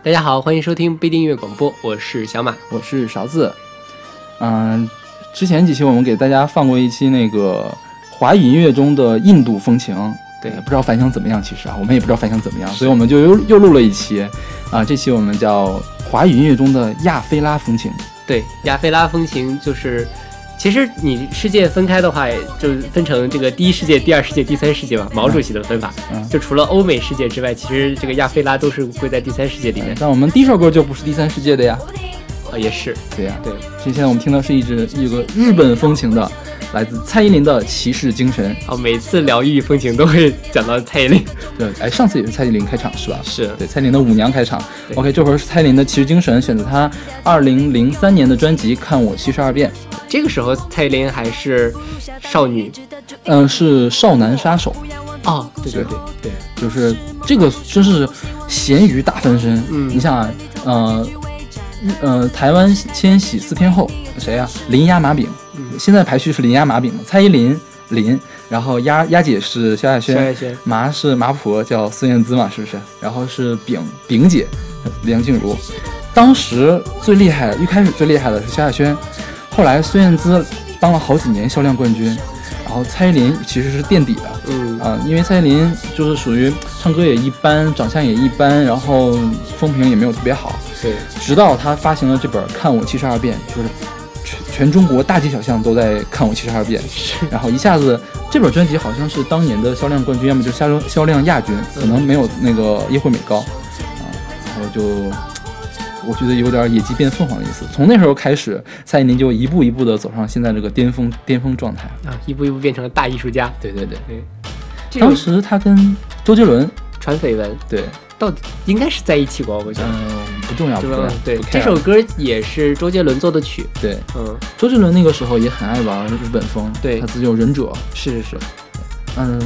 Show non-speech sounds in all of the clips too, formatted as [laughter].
大家好，欢迎收听不一定音乐广播，我是小马。我是勺子。嗯、之前几期我们给大家放过一期那个华语音乐中的印度风情，对不知道反响怎么样。其实啊，我们也不知道反响怎么样，所以我们就又又录了一期。啊，这期我们叫华语音乐中的亚非拉风情。对，亚非拉风情就是，其实你世界分开的话，就分成这个第一世界、第二世界、第三世界嘛，毛主席的分法。嗯就除了欧美世界之外，其实这个亚非拉都是归在第三世界里面。但我们第一首歌就不是第三世界的呀。啊，也是，对呀、对。所以现在我们听到是一支一个日本风情的，来自蔡依林的《骑士精神》。啊，每次聊异域风情都会讲到蔡依林。对，哎，上次也是蔡依林开场是吧？是对，蔡依林的舞娘开场。对 OK，这会儿是蔡依林的《骑士精神》，选择她二零零三年的专辑《看我七十二变》。这个时候蔡依林还是少女。嗯、是少男杀手，哦，对对对对，就是这个真是咸鱼大翻身。嗯你想啊，呃，日呃，台湾千禧四天后谁呀、林鸭马饼，嗯现在排序是林鸭马饼嘛，蔡依林林，然后鸭鸭姐是萧亚萧轩，亚轩。麻是麻婆叫孙燕姿嘛，是不是？然后是饼饼姐梁静茹，当时最厉害，一开始最厉害的是萧亚轩，后来孙燕姿当了好几年销量冠军，然后蔡依林其实是垫底的。嗯，啊、因为蔡依林就是属于唱歌也一般，长相也一般，然后风评也没有特别好。对，直到她发行了这本《看我七十二变》，就是全全中国大街小巷都在看我七十二变，然后一下子这本专辑好像是当年的销量冠军，要么就销销量亚军，可能没有那个叶惠美高啊，然后就。我觉得有点野鸡变凤凰的意思。从那时候开始，蔡依林就一步一步的走上现在这个巅峰巅峰状态。啊，一步一步变成了大艺术家。对对对，对，当时她跟周杰伦，传绯闻对，到底应该是在一起过，我觉得。嗯，不重要，不重要。对这首歌也是周杰伦做的曲。对嗯，周杰伦那个时候也很爱玩日本风，对他自己有忍者，是是是，嗯，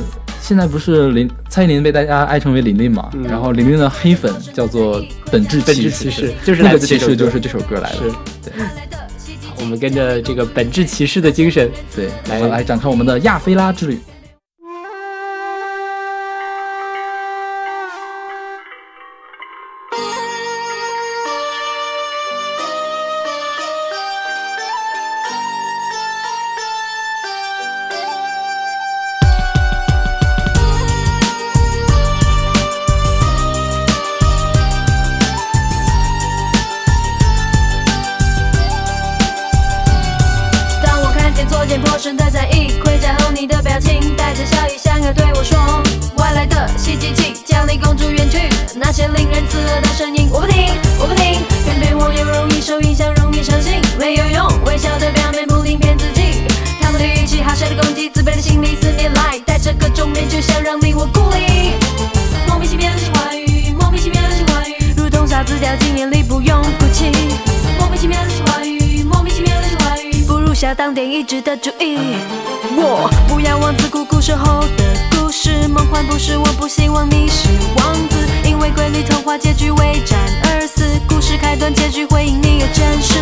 现在不是林蔡依林被大家爱称为琳琳嘛，嗯然后琳琳的黑粉叫做本质本质骑骑士就是来那个骑士就是这首歌来的，是。对我们跟着这个本质骑士的精神，对，来我们来展开我们的亚非拉之旅。谁的攻击，自卑的心理，四年来戴着各种面具，想让你我孤立。莫名其妙的情话语，莫名其妙的情话语，如同沙子掉进眼里，不用哭泣。莫名其妙的情话语，莫名其妙的情话语，不如下当点一致的主意。我不要王子苦苦守候的故事，梦幻不是，我不希望你是王子，因为瑰丽童话结局为战而死，故事开端结局回应你也真实。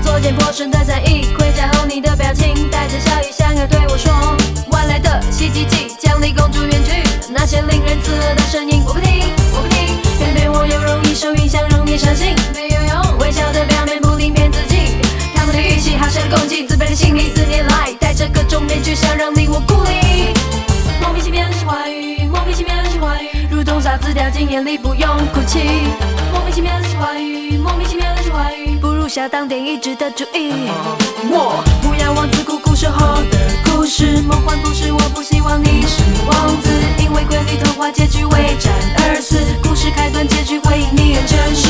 作茧破身的在意，盔甲后你的表情，带着笑意想要对我说，外来的袭击即将离公主远去，那些令人刺耳的声音，我不听，我不听，偏偏我又容易受影响，容易伤心没有用，微笑的表面不停骗自己，他们的语气好像攻击，自卑的心理，四年来带着各种面具想让你我孤立。莫名其妙的喜欢语，莫名其妙的喜欢语，如同沙子掉进眼里，不用哭泣。莫名其妙的喜欢语，莫名其妙的喜欢语，如下当电影值得注意。我不要王子苦苦守候的故事，梦幻不是，我不希望你是王子，因为瑰丽童话结局为战而死，故事开端结局回应你很真实。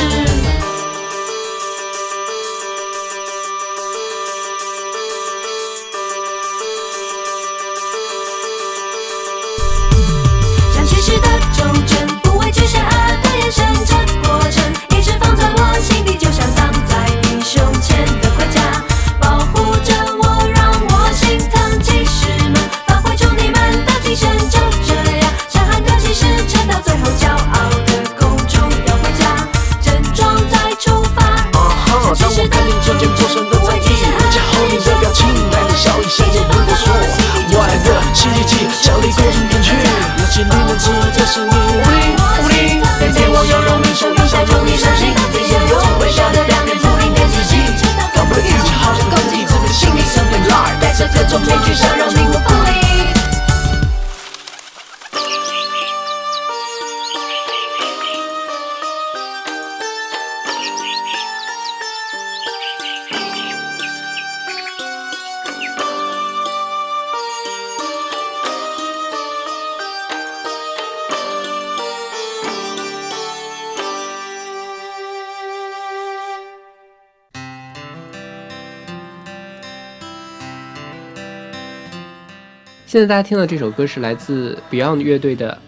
像骑士的周正，不畏惧险恶的眼神，爱的奇迹降临公主园区，那些你们指的是你无力无力，每天我要用你手用手用你相信，你拥有微笑的两面不应该自己，搞不一起好像攻击，只被心里生变来，戴着各种面具想让现在大家听到这首歌是来自 Beyond 乐队的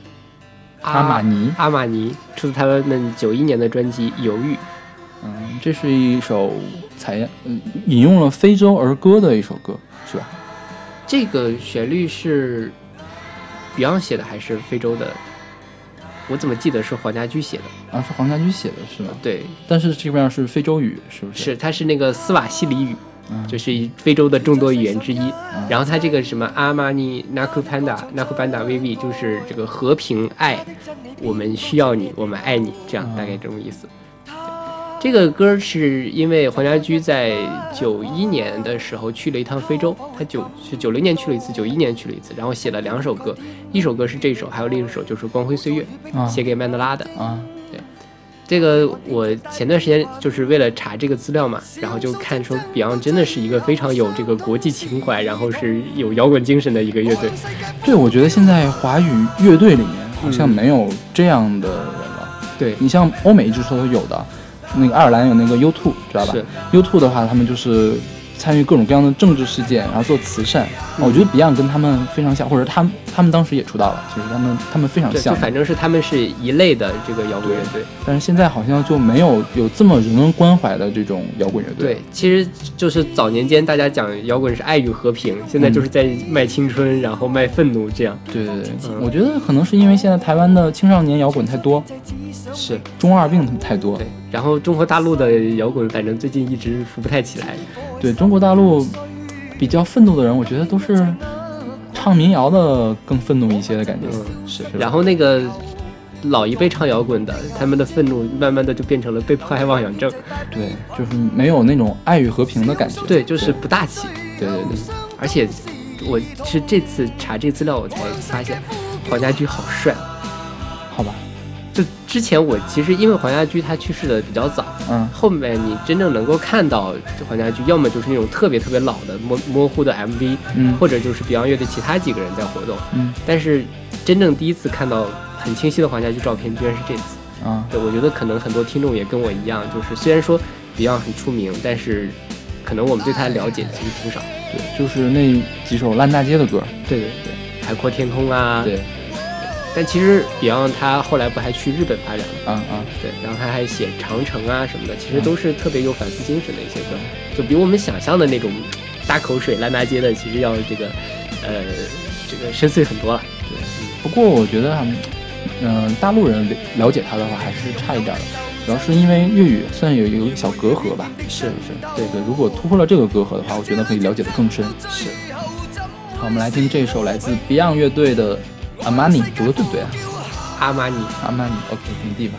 阿玛尼阿玛尼出自他们九一年的专辑《犹豫》。嗯，这是一首采嗯引用了非洲儿歌的一首歌，是吧？这个旋律是 Beyond 写的还是非洲的？我怎么记得是黄家驹写的？啊，是黄家驹写的，是吗？对，但是这边是非洲语，是不是？是，它是那个斯瓦西里语，嗯，就是非洲的众多语言之一。然后它这个什么阿玛尼、纳库潘达、纳库潘达 VV，就是这个和平爱，我们需要你，我们爱你，这样大概这种意思。对这个歌是因为黄家驹在九一年的时候去了一趟非洲，他九是九零年去了一次，九一年去了一次，然后写了两首歌，一首歌是这首，还有另一首就是《光辉岁月》，啊写给曼德拉的。啊，这个我前段时间就是为了查这个资料嘛，然后就看说 Beyond 真的是一个非常有这个国际情怀，然后是有摇滚精神的一个乐队。对，我觉得现在华语乐队里面好像嗯没有这样的人了。对，你像欧美一直说有的，那个爱尔兰有那个 U2，知道吧是？U2 的话，他们就是参与各种各样的政治事件，然后做慈善。嗯我觉得 Beyond 跟他们非常像，或者他们他们当时也出道了，其实他们他们非常对，就像。反正是他们是一类的这个摇滚乐队。但是现在好像就没有有这么人文关怀的这种摇滚乐队。对，其实就是早年间大家讲摇滚是爱与和平，现在就是在卖青春，然后卖愤怒这样。对对对，嗯我觉得可能是因为现在台湾的青少年摇滚太多，是中二病太多。对，然后中国大陆的摇滚反正最近一直扶不太起来。对中国大陆比较愤怒的人，我觉得都是唱民谣的更愤怒一些的感觉。嗯，是吧。然后那个老一辈唱摇滚的，他们的愤怒慢慢的就变成了被迫害妄想症。对，就是没有那种爱与和平的感觉。对，就是不大气。对对对，而且我是这次查这资料，我才发现黄家驹好帅。好吧，就之前我其实因为黄家驹他去世的比较早，嗯后面你真正能够看到黄家驹，要么就是那种特别特别老的模模糊的 MV，嗯或者就是 Beyond 乐队其他几个人在活动。嗯但是真正第一次看到很清晰的黄家驹照片，居然是这次。啊，对，我觉得可能很多听众也跟我一样，就是虽然说 Beyond 很出名，但是可能我们对他的了解其实挺少。对，就是那几首烂大街的歌。对对对，海阔天空啊。对，但其实 Beyond 他后来不还去日本发展吗？啊啊，对，然后他还写长城啊什么的，其实都是特别有反思精神的一些歌，就比我们想象的那种大口水烂大街的，其实要这个呃这个深邃很多了。对不过我觉得，嗯、大陆人了了解他的话还是差一点的，主要是因为粤语算有一个小隔阂吧。是是，对对，如果突破了这个隔阂的话，我觉得可以了解的更深。是，好，我们来听这首来自 Beyond 乐队的《阿玛尼读的对不对啊？阿玛尼。阿玛尼 ok 平地吧。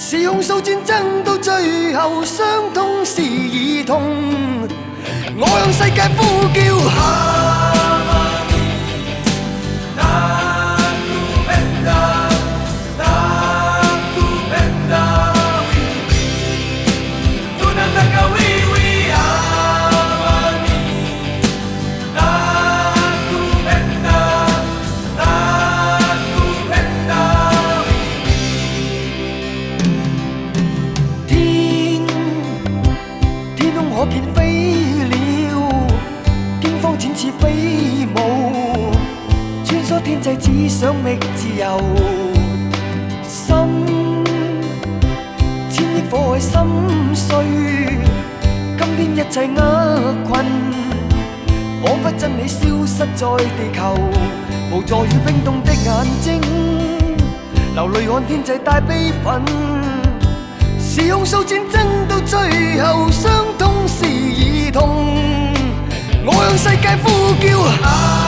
是控诉战争到最后伤痛是儿童。我向世界呼叫。只想覓自由。心，千億火海心碎，今天一切厄困，彷彿真理消失在地球，無助與冰凍的眼睛，流淚看天際帶悲憤。是控訴戰爭到最後，傷痛是兒童。我向世界呼叫。權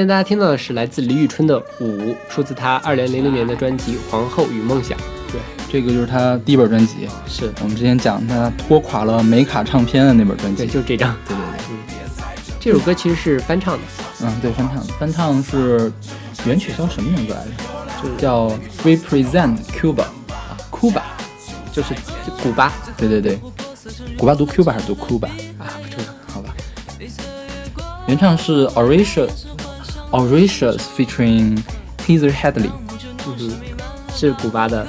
现在大家听到的是来自李宇春的《舞》，出自她二零零零年的专辑《皇后与梦想》。对，这个就是他第一本专辑，是我们之前讲他拖垮了美卡唱片的那本专辑。对，就是这张。对对对这首歌其实是翻唱的，嗯，对，翻唱的，翻唱是原曲叫什么名字来着？就是叫 Represent Cuba 啊，Cuba，就是古巴对对对，古巴读 Cuba 还是读 Cuba？啊，不重要。好吧，原唱是 Auratius Auratius featuring Heather Headley。嗯哼，是古巴的。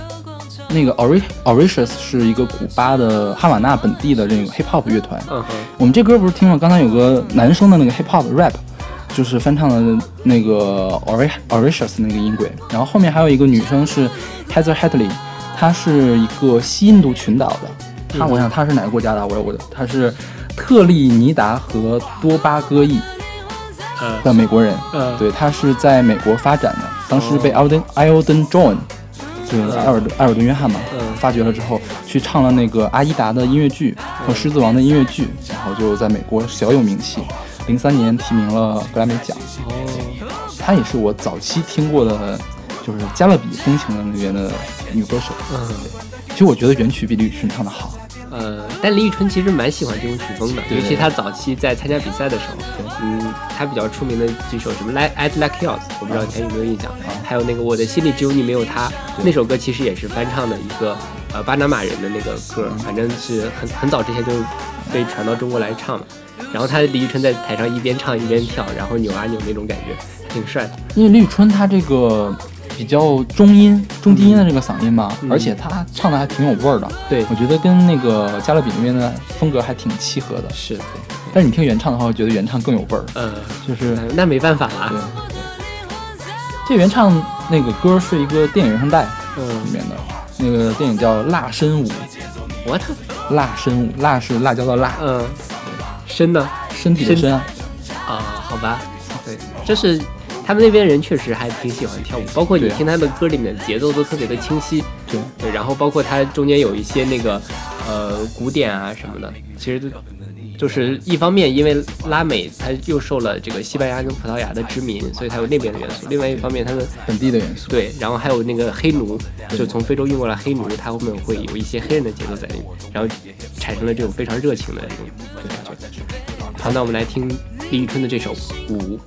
那个 Ori Oricious 是一个古巴的哈瓦那本地的这个 hip hop 乐团。嗯哼，我们这歌不是听了，刚才有个男生的那个 hip hop rap，就是翻唱的那个 Ori Oricious 那个音轨，然后后面还有一个女生是 Heather Headley，她是一个西印度群岛的，她我想她是哪个国家的？我我她是特立尼达和多巴哥裔。嗯的美国人，嗯，对，他是在美国发展的，当时被 Eldon Eldon John。就是艾尔顿埃尔顿约翰嘛，嗯发掘了之后，去唱了那个阿依达的音乐剧和狮子王的音乐剧，然后就在美国小有名气。零三年提名了格莱美奖，哦，她也是我早期听过的，就是加勒比风情的那边的女歌手。嗯。其实我觉得原曲比李宇春唱的好，呃，但李宇春其实蛮喜欢这种曲风的，尤其她早期在参加比赛的时候，嗯，她比较出名的几首什么《Like As Like Yours》，我不知道你还有没有印象，还有那个《我的心里只有你没有他》，那首歌其实也是翻唱的一个呃巴拿马人的那个歌，反正是很很早之前就被传到中国来唱了。然后他李宇春在台上一边唱一边跳，然后扭啊扭那种感觉，挺帅的。因为李宇春她这个比较中音、中低音的这个嗓音吧，嗯而且他唱的还挺有味儿的。对我觉得跟那个加勒比那边的风格还挺契合的。是，但是你听原唱的话，我觉得原唱更有味儿，呃，就是那那没办法啦对。这原唱那个歌是一个电影原声带里嗯面的，那个电影叫《辣身舞》，，what？辣身舞，辣是辣椒的辣，嗯，身呢？身体的身啊。啊，好吧，对，这是他们那边人确实还挺喜欢跳舞，包括你听他的歌里面的节奏都特别的清晰，对，对，然后包括它中间有一些那个呃古典啊什么的，其实都就是一方面因为拉美它又受了这个西班牙跟葡萄牙的殖民，所以它有那边的元素；另外一方面，他们本地的元素。对，然后还有那个黑奴，就从非洲运过来黑奴，他后面会有一些黑人的节奏在里面，然后产生了这种非常热情的这种感觉。好，那我们来听李宇春的这首《舞》。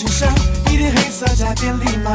情上，一点黑色加点礼貌。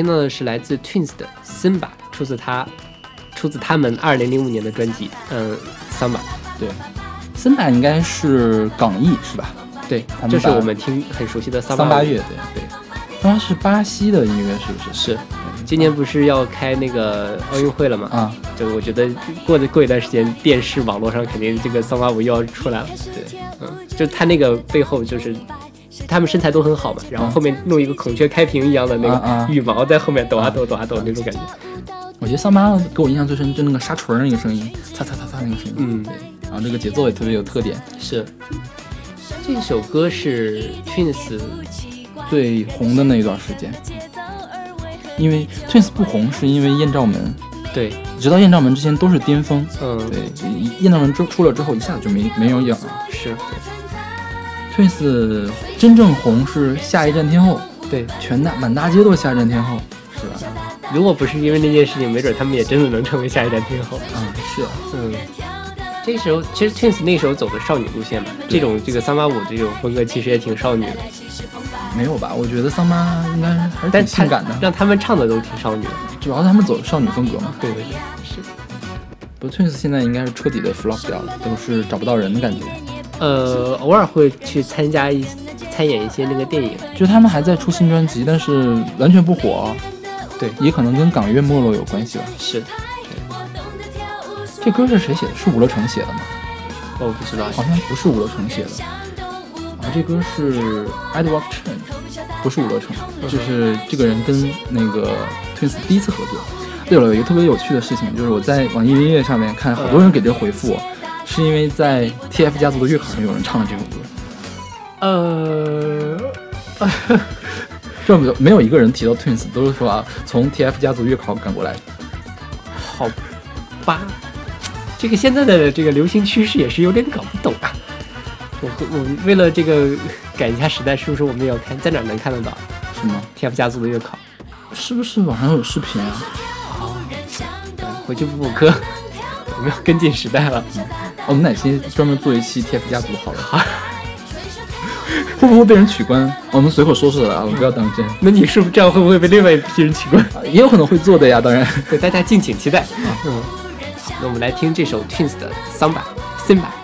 听到的是来自 Twins 的《Simba》，出自他出自他们二零零五年的专辑，嗯，《Samba》。对，森巴应该是港译是吧？对就是我们听很熟悉的桑桑巴乐对，桑巴是巴西的音乐是不是？是，今年不是要开那个奥运会了吗？啊，就我觉得过的过一段时间，电视网络上肯定这个桑巴舞又要出来了。对，嗯，就他那个背后就是。他们身材都很好嘛，然后后面弄一个孔雀开屏一样的那个羽毛在后面抖啊抖抖啊抖那种感觉，我觉得桑巴给我印象最深就那个沙锤那个声音，擦擦擦擦那个声音，嗯。对，然后这个节奏也特别有特点。是。这首歌是 Twins 最红的那一段时间，因为 Twins 不红是因为艳照门，对，直到艳照门之前都是巅峰。嗯，对，艳照门之出了之后，一下子就没没有影了。是，Twins 真正红是下一站天后，对。全大满大街都是下一站天后，是吧？如果不是因为那件事情，没准他们也真的能成为下一站天后。嗯，是。嗯，这时候其实 Twins 那时候走的少女路线嘛，这种这个桑巴舞这种风格其实也挺少女的，没有吧？我觉得桑巴应该还是挺性感的，让他们唱的都挺少女的。主要是他们走少女风格嘛。对对对，是。不过 Twins 现在应该是彻底的 flop 掉了，都是找不到人的感觉。呃，偶尔会去参加一参演一些那个电影，就他们还在出新专辑，但是完全不火。对也可能跟港乐没落有关系吧。是，这歌是谁写的？是伍乐成写的吗？哦我不知道，好像不是伍乐成写的。啊，这歌是 Edward Chen，不是伍乐成，就是这个人跟那个 Twins 第一次合作。对了，有一个特别有趣的事情，就是我在网易云音乐上面看，好多人给这个回复，是因为在 TF 家族的月考上有人唱了这首歌。呃，[laughs] 这没有没有一个人提到 Twins，都是说啊，从 TF 家族月考赶过来。好吧，这个现在的这个流行趋势也是有点搞不懂啊。我我为了这个赶一下时代，是不是我们也要看在哪儿能看得到是吗？TF 家族的月考？是不是网上有视频啊？回去补补课，我们要跟进时代了。我们哪期专门做一期 TF 家族好了？[laughs] 会不会被人取关？我们随口说说的啊，我们不要当真。[laughs] 那你是不是这样会不会被另外一批人取关？[laughs] 也有可能会做的呀，当然。对，大家敬请期待。嗯，那我们来听这首 Twins 的《桑巴》Simba。一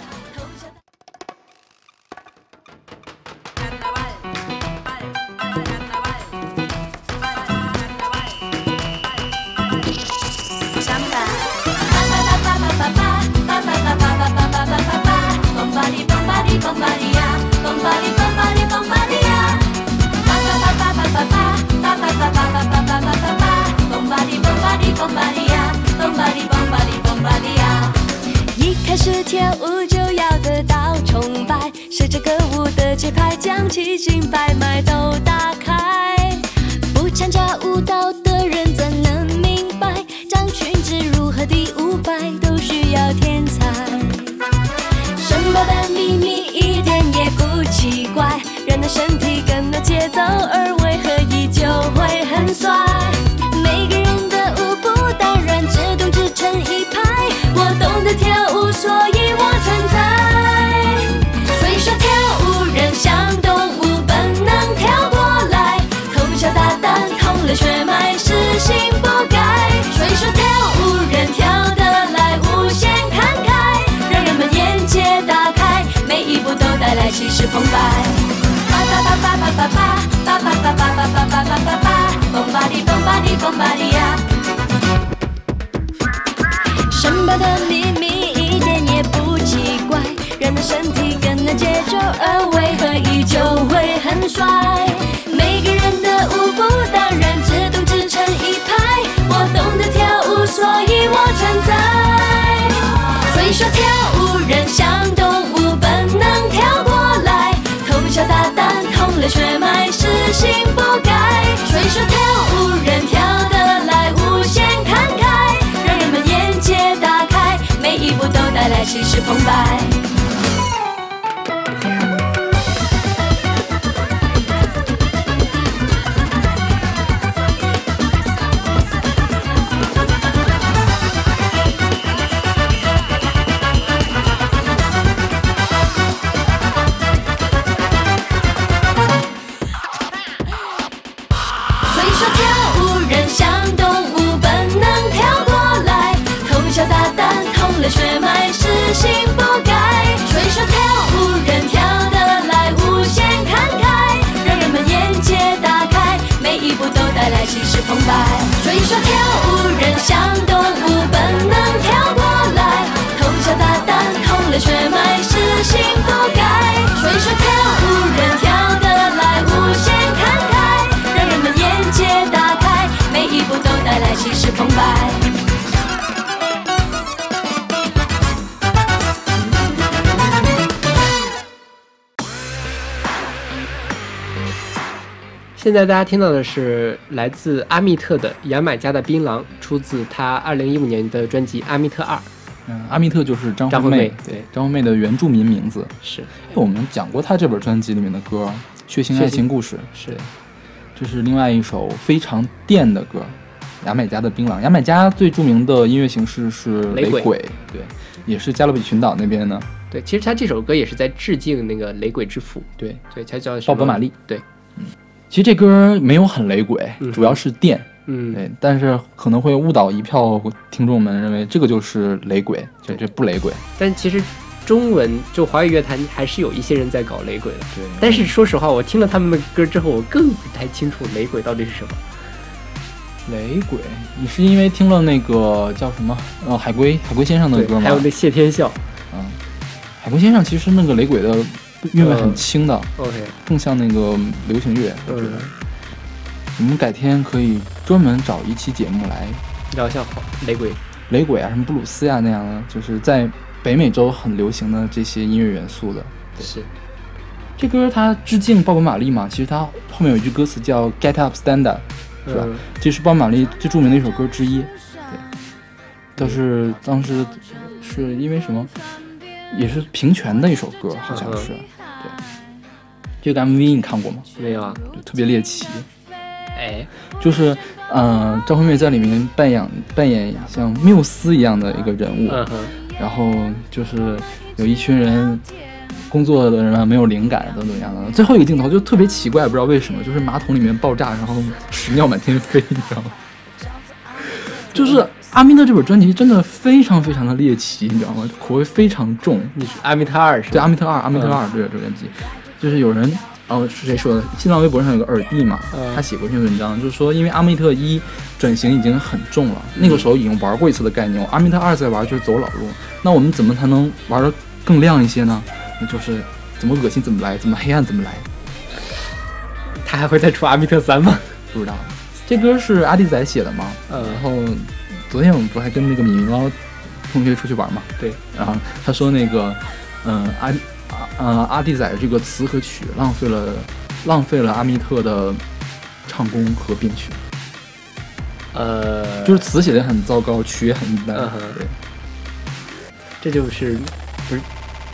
很帅。每个人的舞步当然自动自成一排，我懂得跳舞，所以我存在。所以说跳舞人像动物，本能跳过来，偷小大胆，通了血脉，死性不改。所以说跳舞人跳得来，无限慷慨，让人们眼界打开，每一步都带来气势澎湃。澎湃。所以说跳舞人像动物，本能跳过来，偷小大胆，通了血脉，死性不改。所以说跳舞人跳得来，无限慷慨，让人们眼界大开，每一步都带来气势澎湃。现在大家听到的是来自阿密特的《牙买加的槟榔》，出自他二零一五年的专辑《阿密特二》。嗯，阿密特就是张惠妹妹，对，张惠妹的原住民名字。是哎我们讲过她这本专辑里面的歌，《血腥爱情故事》是，这是另外一首非常电的歌，牙买加的槟榔。牙买加最著名的音乐形式是雷鬼鬼，对，也是加勒比群岛那边的。对，其实他这首歌也是在致敬那个雷鬼之父，对，对，他叫鲍勃马利。对，其实这歌没有很雷鬼，嗯主要是电。嗯，对，但是可能会误导一票听众们，认为这个就是雷鬼，这这不雷鬼。但其实中文就华语乐坛还是有一些人在搞雷鬼的。对，但是说实话，我听了他们的歌之后，我更不太清楚雷鬼到底是什么。雷鬼，你是因为听了那个叫什么呃海龟海龟先生的歌，吗？还有那谢天笑。嗯，海龟先生其实那个雷鬼的韵味很轻的，OK，更像那个流行乐。我觉得嗯，我们改天可以专门找一期节目来聊一下雷鬼。雷鬼啊，什么布鲁斯呀、那样的，就是在北美洲很流行的这些音乐元素的。是，这歌它致敬鲍勃马利嘛，其实它后面有一句歌词叫 “Get Up Stand Up”，是吧？嗯这是鲍勃马利最著名的一首歌之一。对，但是当时是因为什么？也是平权的一首歌，好像是。对，这个 MV 你看过吗？没有啊？对，特别猎奇，哎，就是呃，张惠妹在里面扮演扮演像缪斯一样的一个人物，嗯，然后就是有一群人工作的人啊没有灵感等等样的。最后一个镜头就特别奇怪，不知道为什么，就是马桶里面爆炸，然后屎尿满天飞，你知道吗？就是阿密特这本专辑真的非常非常的猎奇，你知道吗？口味非常重。你是阿密特二是对，阿密特二，阿密特二，对这个专辑，就是有人，哦，是谁说的？新浪微博上有个耳帝嘛，嗯他写过一篇文章，就是说，因为阿密特一转型已经很重了，那个时候已经玩过一次的概念，阿密特二再玩就是走老路，那我们怎么才能玩的更亮一些呢？那就是怎么恶心怎么来，怎么黑暗怎么来，他还会再出阿密特三吗？不知道。这歌是阿弟仔写的吗？嗯然后昨天我们不还跟那个米米猫同学出去玩嘛？对，然后他说那个，嗯、阿啊呃阿弟仔这个词和曲浪费了浪费了阿密特的唱功和编曲，呃，就是词写的很糟糕，曲也很一般。嗯对，这就是不是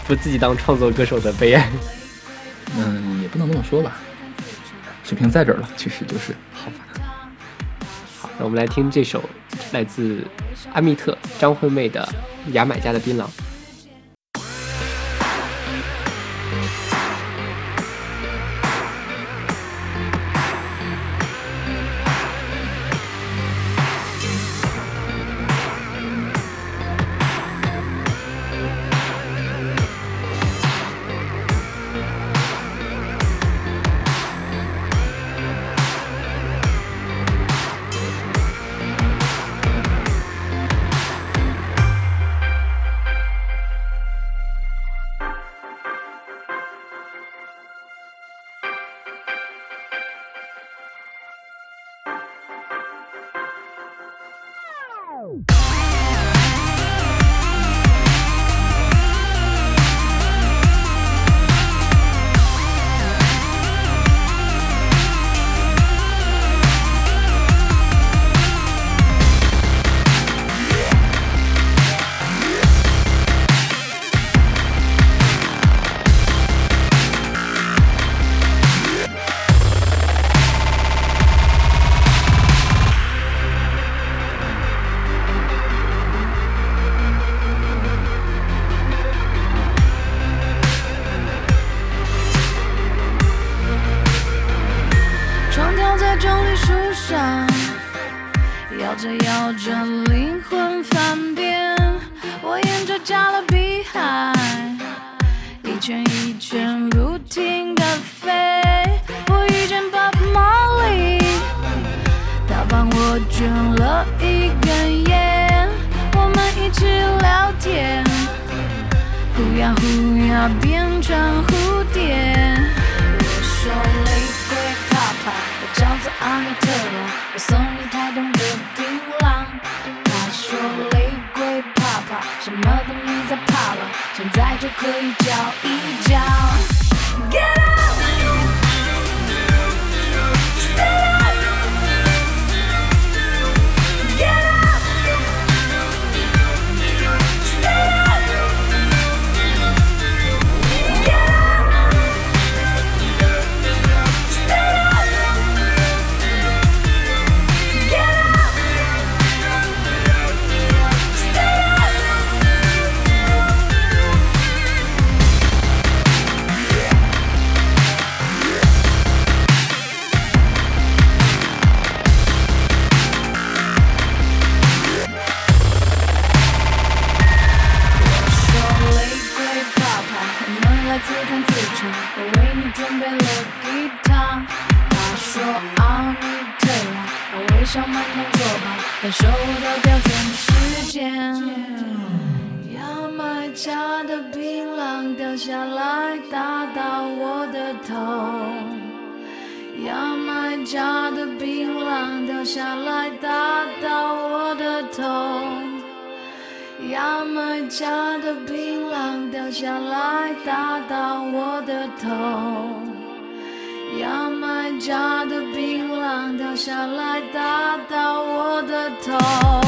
不自己当创作歌手的悲哀。嗯，也不能这么说吧，水平在这儿了，其实就是。好吧。我们来听这首来自阿密特张惠妹的《牙买加的槟榔》。我卷了一根烟，我们一起聊天，呼呀呼呀变成蝴蝶。我说玫瑰泡泡，我叫做阿米特罗，我送你台东的槟榔。他说玫瑰泡泡，什么都没在怕了，现在就可以叫一家的槟榔掉下来，打到我的头。牙买加的槟榔掉下来，打到我的头。牙买加的槟榔掉下来，打到我的头。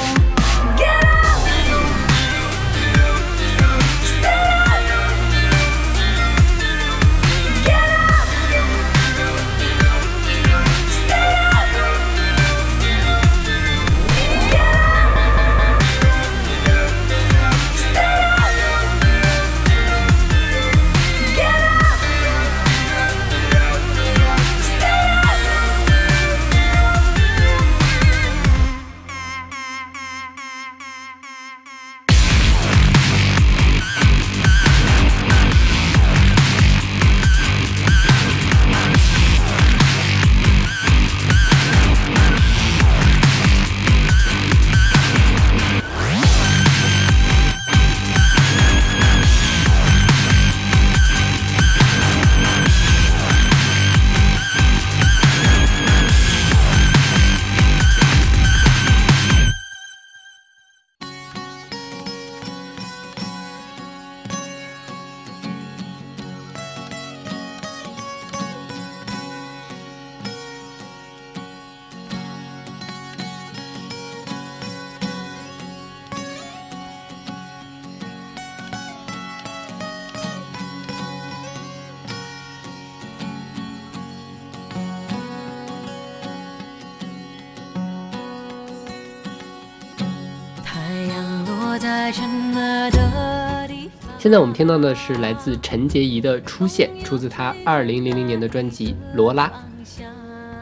现在我们听到的是来自陈洁仪的《出现》，出自她二零零零年的专辑《罗拉》。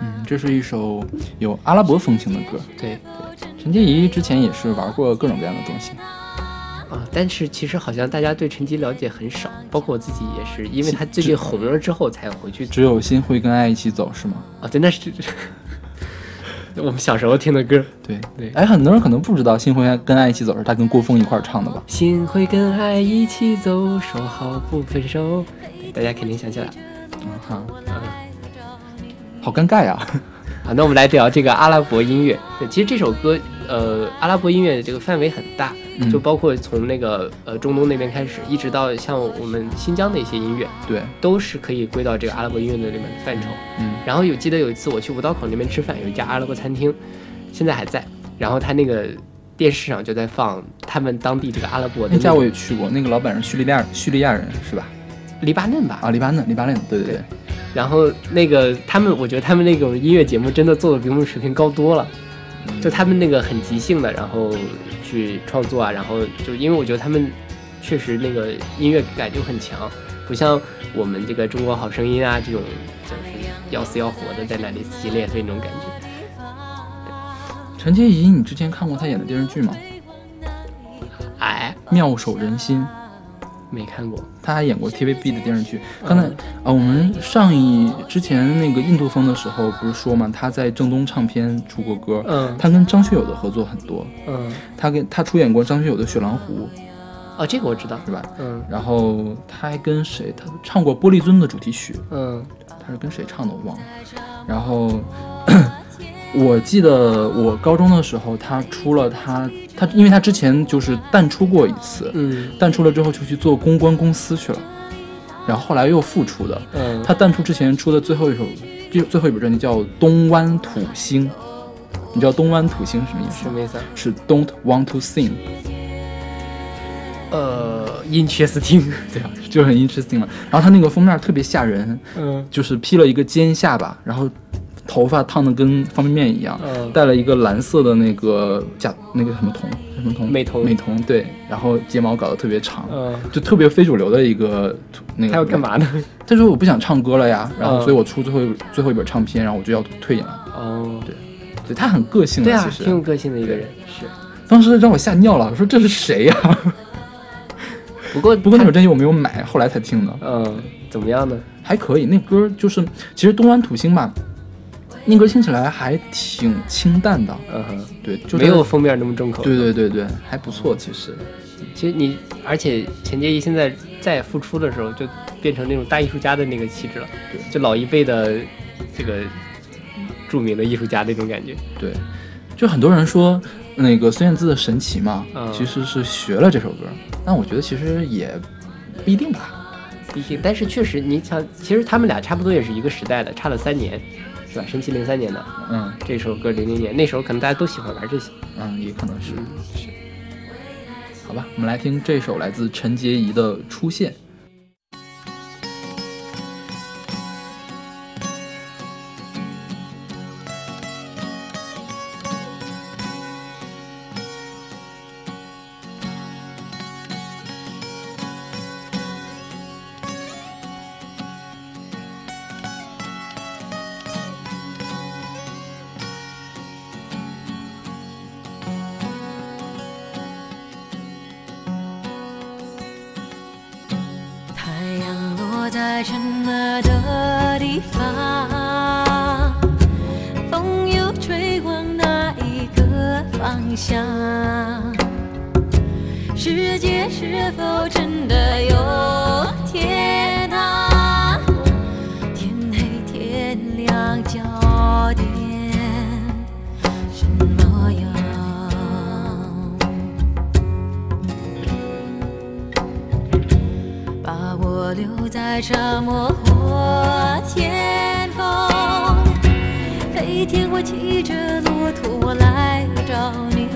嗯，这是一首有阿拉伯风情的歌。对对陈洁仪之前也是玩过各种各样的东西，啊，但是其实好像大家对陈洁了解很少，包括我自己也是，因为她最近红了之后才回去只有心会跟爱一起走，是吗？啊，对，那是 [laughs] [laughs] 我们小时候听的歌。对对哎，很多人可能不知道《心会跟爱一起走》是他跟郭峰一块儿唱的吧？心会跟爱一起走，说好不分手。大家肯定想起来了。嗯哈，好尴尬呀！好，那我们来聊这个阿拉伯音乐。对，其实这首歌，呃，阿拉伯音乐的这个范围很大，嗯就包括从那个呃中东那边开始，一直到像我们新疆的一些音乐，对，都是可以归到这个阿拉伯音乐的里面的范畴。嗯然后有记得有一次我去五道口那边吃饭，有一家阿拉伯餐厅，现在还在。然后他那个电视上就在放他们当地这个阿拉伯的那家我也去过，那个老板是叙利亚叙利亚人是吧？黎巴嫩吧，啊，黎巴嫩，黎巴嫩，对对对，然后那个他们，我觉得他们那种音乐节目真的做的比我们水平高多了。就他们那个很即兴的，然后去创作啊，然后就因为我觉得他们确实那个音乐感就很强，不像我们这个中国好声音啊这种就是要死要活的在那里撕心裂肺那种感觉。陈洁仪，你之前看过她演的电视剧吗？哎，妙手仁心，没看过。他还演过 TVB 的电视剧。刚才啊、我们上一之前那个印度风的时候不是说嘛，他在正东唱片出过歌，嗯他跟张学友的合作很多，嗯，他跟他出演过张学友的《雪狼湖哦，这个我知道。》，是吧？嗯然后他还跟谁？他唱过《玻璃樽》的主题曲，嗯他是跟谁唱的我忘了。然后我记得我高中的时候，他出了他他，因为他之前就是淡出过一次，嗯淡出了之后就去做公关公司去了，然后后来又复出的。嗯，他淡出之前出的最后一首，最最后一本专辑叫《东湾土星》，你知道东湾土星什么意思？什么意思啊？是 Don't Want to Sing，呃，interesting。[laughs] 对啊，就很 interesting 了。然后他那个封面特别吓人，嗯就是披了一个尖下巴，然后头发烫的跟方便面一样，嗯戴了一个蓝色的那个假那个什么瞳什么瞳美瞳美瞳对，然后睫毛搞得特别长，嗯，就特别非主流的一个那个。他要干？嘛呢？[laughs] 他说我不想唱歌了呀，然后嗯所以我出最后一最后一本唱片，然后我就要退演了。哦，对对他很个性对啊，挺有个性的一个人。是，当时让我吓尿了，我说这是谁呀、[laughs] 不过不过那他本专辑我没有买，后来才听的，嗯，怎么样呢？还可以。那歌就是其实东湾土星吧，那歌听起来还挺清淡的，嗯哼，对，就没有封面那么重口。对对对对，还不错其实。其实你，而且钱杰一现在再复出的时候，就变成那种大艺术家的那个气质了，对就老一辈的这个著名的艺术家那种感觉。对，就很多人说那个孙燕姿的《神奇》嘛，嗯其实是学了这首歌，但我觉得其实也不一定吧。毕竟，但是确实，你想，其实他们俩差不多也是一个时代的，差了三年，是吧？神奇零三年的嗯这首歌，零零年那时候可能大家都喜欢玩这些。嗯，也可能是是。好吧，我们来听这首来自陈洁仪的《出现》。把我留在沙漠或天空，飞天我骑着骆驼来找你。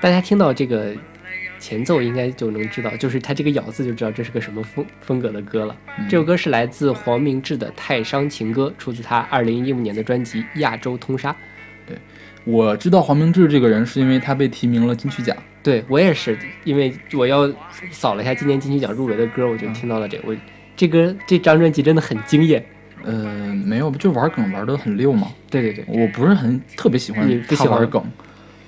大家听到这个前奏，应该就能知道，就是它这个咬字就知道这是个什么风风格的歌了。这首歌是来自黄明志的《太伤情歌》，出自他二零一五年的专辑《亚洲通杀》。对我知道黄明志这个人是因为他被提名了金曲奖，对我也是，因为我要扫了一下今年金曲奖入围的歌，我就听到了这个。我这歌这张专辑真的很惊艳。呃，没有，就玩梗玩的很溜嘛。对对对我不是很特别喜欢你不喜欢他玩梗。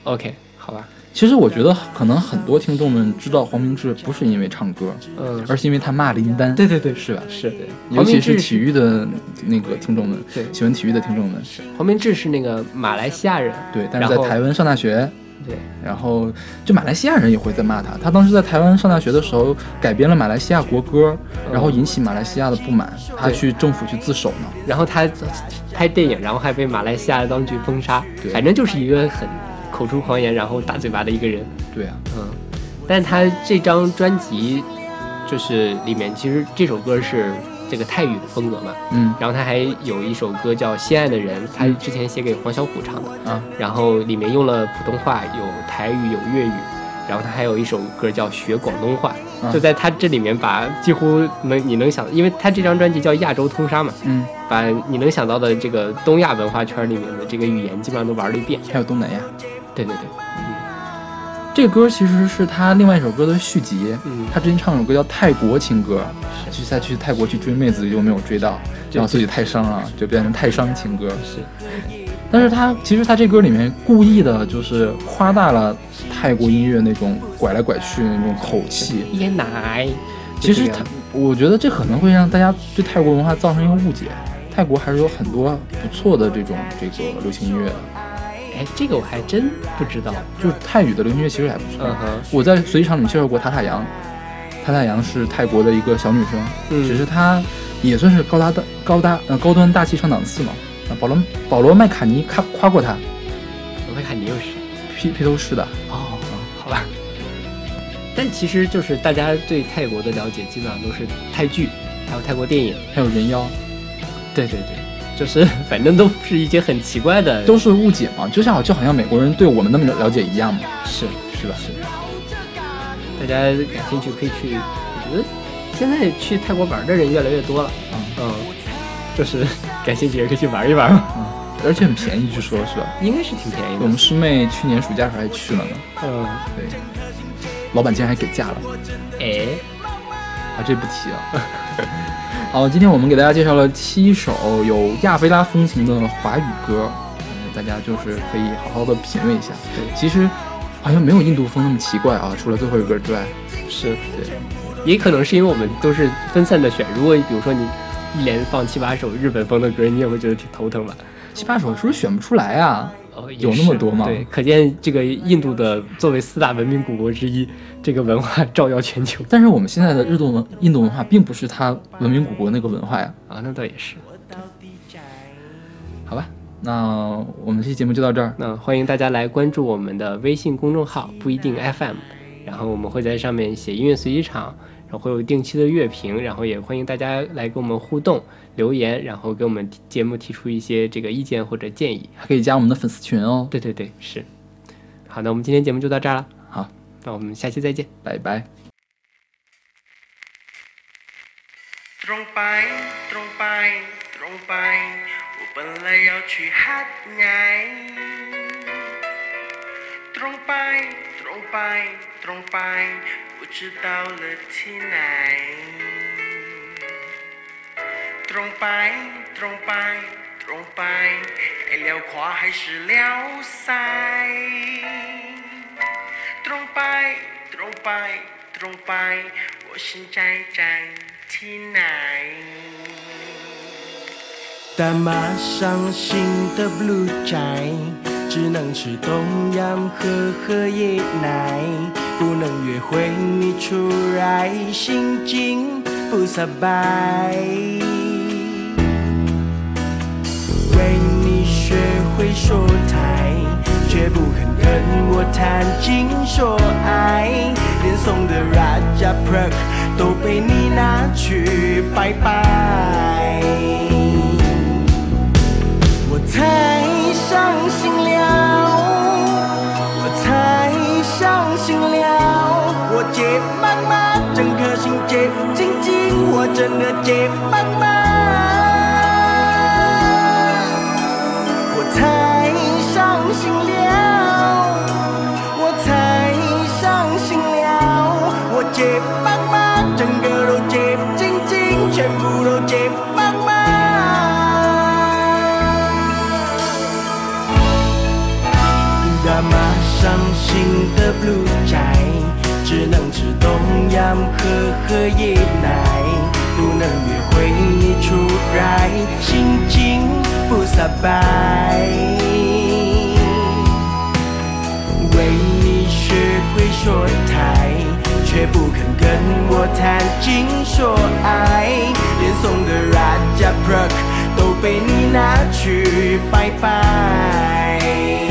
，OK，好吧，其实我觉得可能很多听众们知道黄明志不是因为唱歌，嗯，而是因为他骂林丹。对对对，是吧？是，尤其是体育的那个听众们，对喜欢体育的听众们，黄明志是那个马来西亚人，对。但是在台湾上大学，对，然后就马来西亚人也会在骂他。他当时在台湾上大学的时候，改编了马来西亚国歌，然后引起马来西亚的不满，他去政府去自首呢。然后他拍电影，然后还被马来西亚当局封杀，对反正就是一个很口出狂言，然后大嘴巴的一个人。对啊，嗯，但他这张专辑就是里面其实这首歌是这个泰语的风格嘛，嗯。然后他还有一首歌叫《心爱的人》，他之前写给黄小琥唱的，啊，然后里面用了普通话，有台语，有粤语，然后他还有一首歌叫《学广东话》，嗯就在他这里面把几乎能你能想，因为他这张专辑叫《亚洲通杀》嘛，嗯，把你能想到的这个东亚文化圈里面的这个语言基本上都玩了一遍。还有东南亚。对对对，嗯这个歌其实是他另外一首歌的续集。嗯他之前唱了首歌叫《泰国情歌》，去再去泰国去追妹子又没有追到，然后自己太伤了，就变成泰伤情歌。是，但是他其实他这歌里面故意的就是夸大了泰国音乐那种拐来拐去的那种口气。椰奶，其实他我觉得这可能会让大家对泰国文化造成一个误解。泰国还是有很多不错的这种这个流行音乐的，哎，这个我还真不知道。就是泰语的流行音乐其实还不错。嗯哼，我在随机场里介绍过塔塔扬，塔塔扬是泰国的一个小女生，嗯只是她也算是高大的高大呃高端大气上档次嘛。啊，保罗保罗麦卡尼夸夸过她，我会看你又是披披头士的，哦，好吧。但其实就是大家对泰国的了解基本上都是泰剧，还有泰国电影。还有人妖，对对对，就是 [laughs] 反正都是一些很奇怪的，都是误解嘛，就像就好像美国人对我们那么了解一样嘛，是是吧？是。大家感兴趣可以去，我觉得现在去泰国玩的人越来越多了。嗯嗯，就是 [laughs] 感兴趣也可以去玩一玩嘛，而且很便宜，据说是吧？应该是挺便宜的我们。师妹去年暑假时候还去了呢，嗯，对，老板竟然还给价了。哎，啊，这不提了。好，今天我们给大家介绍了七首有亚非拉风情的华语歌，嗯，大家就是可以好好的品味一下。对其实好像没有印度风那么奇怪啊，除了最后一个之外。是对，也可能是因为我们都是分散的选。如果比如说你一连放七八首日本风的歌，你也会觉得挺头疼吧？七八首是不是选不出来啊？哦，有那么多吗对，可见这个印度的作为四大文明古国之一，这个文化照耀全球但是我们现在的日动文印度文化并不是它文明古国那个文化呀，啊，那倒也是。好吧？那我们这期节目就到这儿。那欢迎大家来关注我们的微信公众号不一定 FM，然后我们会在上面写音乐随机场，然后会有定期的乐评，然后也欢迎大家来跟我们互动留言，然后给我们提节目提出一些这个意见或者建议。还可以加我们的粉丝群哦。对对对，是。好，那我们今天节目就到这儿了，好，那我们下期再见。拜拜。 ตรงไปตรงไปตรงไป我本来要去หัดใหญ่ตรงไปตร งไปตรงไป不知道了ที่ไหนตรงไปตรงไปตรงไป该撩胯还是撩腮ตรงไปตรงไปตรงไป我现在在ที่ไหน但马上心的 blue ใจ 只能吃冬阳喝喝椰奶不能约会你出来心情不สบาย为你学会说台，却不肯跟我谈情说爱，连送的 Raja Perk 都被你拿去拜拜。 我才相信了，我才相信了，我结满满整颗心结静静，我真的结满满。喝喝椰奶不能约会出来心情不煞白为你学会说太却不肯跟我谈情说爱连送的 raja pro 都被你拿去拜拜。